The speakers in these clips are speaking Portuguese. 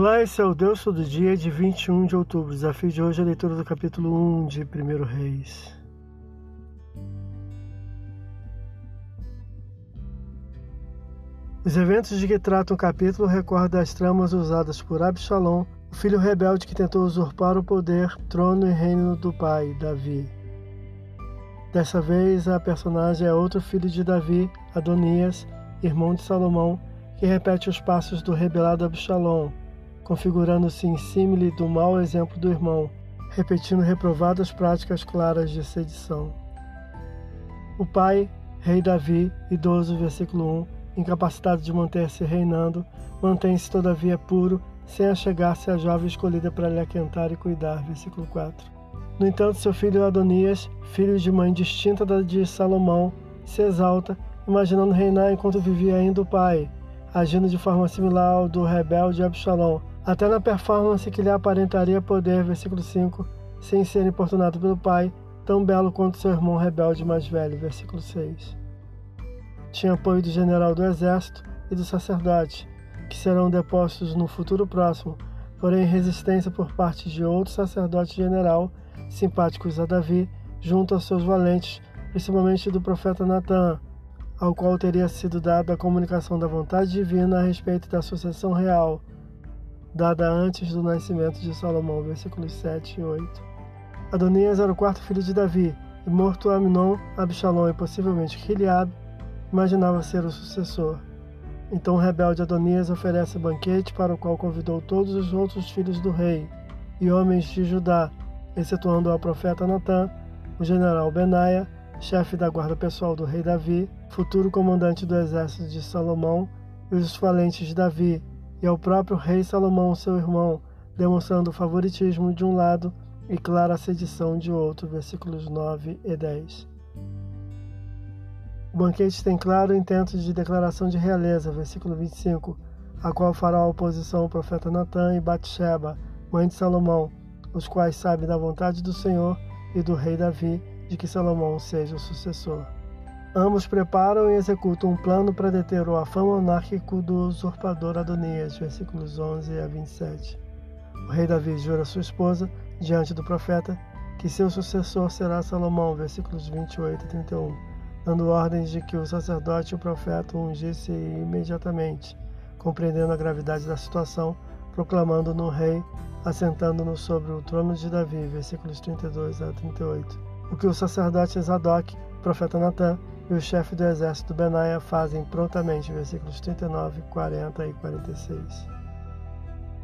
Olá, esse é o Deus Todo Dia de 21 de outubro. Desafio de hoje é a leitura do capítulo 1 de 1 Reis. Os eventos de que trata o capítulo recordam as tramas usadas por Absalom, o filho rebelde que tentou usurpar o poder, trono e reino do pai, Davi. Dessa vez, a personagem é outro filho de Davi, Adonias, irmão de Salomão, que repete os passos do rebelado Absalom, configurando-se em símile do mau exemplo do irmão, repetindo reprovadas práticas claras de sedição. O pai, rei Davi, idoso, versículo 1, incapacitado de manter-se reinando, mantém-se todavia puro, sem achegar-se à jovem escolhida para lhe aquentar e cuidar. Versículo 4. No entanto, seu filho Adonias, filho de mãe distinta da de Salomão, se exalta, imaginando reinar enquanto vivia ainda o pai, agindo de forma similar ao do rebelde Absalom, até na performance que lhe aparentaria poder, versículo 5, sem ser importunado pelo pai, tão belo quanto seu irmão rebelde mais velho, versículo 6. Tinha apoio do general do exército e do sacerdote, que serão depostos no futuro próximo, porém resistência por parte de outro sacerdote general, simpáticos a Davi, junto aos seus valentes, principalmente do profeta Natan, ao qual teria sido dada a comunicação da vontade divina a respeito da sucessão real, dada antes do nascimento de Salomão, versículos 7 e 8. Adonias era o quarto filho de Davi, e morto Aminon, Absalom e possivelmente Gilead, imaginava ser o sucessor. Então o rebelde Adonias oferece banquete para o qual convidou todos os outros filhos do rei e homens de Judá, excetuando o profeta Natã, o general Benaia, chefe da guarda pessoal do rei Davi, futuro comandante do exército de Salomão, e os valentes de Davi, e ao próprio rei Salomão, seu irmão, demonstrando o favoritismo de um lado e clara sedição de outro. Versículos 9 e 10. O banquete tem claro intento de declaração de realeza, versículo 25, a qual fará oposição o profeta Natã e Batsheba, mãe de Salomão, os quais sabem da vontade do Senhor e do rei Davi de que Salomão seja o sucessor. Ambos preparam e executam um plano para deter o afã monárquico do usurpador Adonias, versículos 11 a 27. O rei Davi jura sua esposa, diante do profeta, que seu sucessor será Salomão, versículos 28 a 31 dando ordens de que o sacerdote e o profeta o ungisse imediatamente, compreendendo a gravidade da situação, proclamando no rei, assentando-no sobre o trono de Davi, versículos 32 a 38. O que o sacerdote Zadok, profeta Natã e o chefe do exército Benaia fazem prontamente, versículos 39, 40 e 46.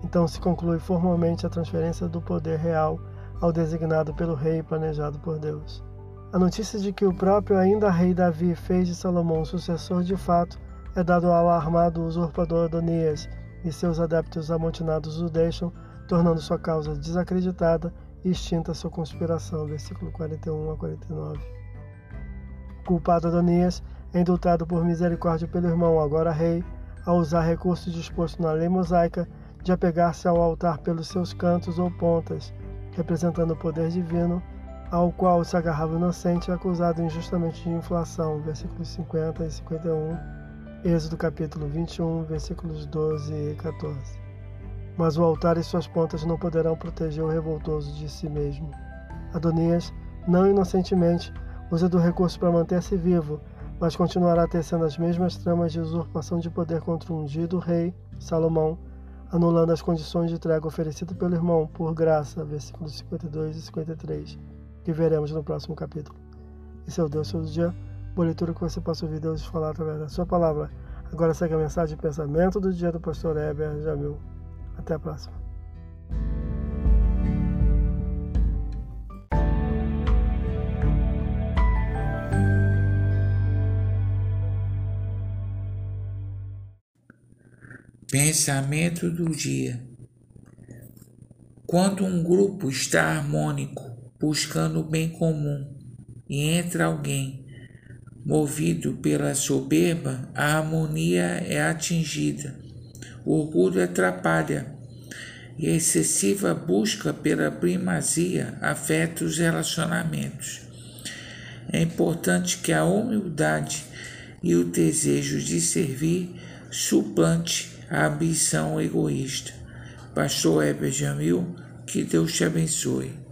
Então se conclui formalmente a transferência do poder real ao designado pelo rei planejado por Deus. A notícia de que o próprio ainda rei Davi fez de Salomão sucessor de fato é dado ao armado usurpador Adonias, e seus adeptos amotinados o deixam, tornando sua causa desacreditada extinta sua conspiração. Versículo 41 a 49. O culpado Adonias é indultado por misericórdia pelo irmão, agora rei, ao usar recurso disposto na lei mosaica de apegar-se ao altar pelos seus cantos ou pontas, representando o poder divino ao qual se agarrava o inocente acusado injustamente de inflação, versículos 50 e 51, Êxodo capítulo 21, versículos 12 e 14. Mas o altar e suas pontas não poderão proteger o revoltoso de si mesmo. Adonias, não inocentemente, usa do recurso para manter-se vivo, mas continuará tecendo as mesmas tramas de usurpação de poder contra o ungido rei, Salomão, anulando as condições de trégua oferecidas pelo irmão por graça, versículos 52 e 53 que veremos no próximo capítulo. Esse é o Deus todo dia, boa leitura que você possa ouvir Deus falar através da sua palavra. Agora segue a mensagem de pensamento do dia do pastor Heber Jamil. Até a próxima. Pensamento do dia. Quando um grupo está harmônico, buscando o bem comum, e entra alguém movido pela soberba, a harmonia é atingida, o orgulho atrapalha e a excessiva busca pela primazia afeta os relacionamentos. É importante que a humildade e o desejo de servir suplante a ambição egoísta. Pastor Heber Jamil, que Deus te abençoe.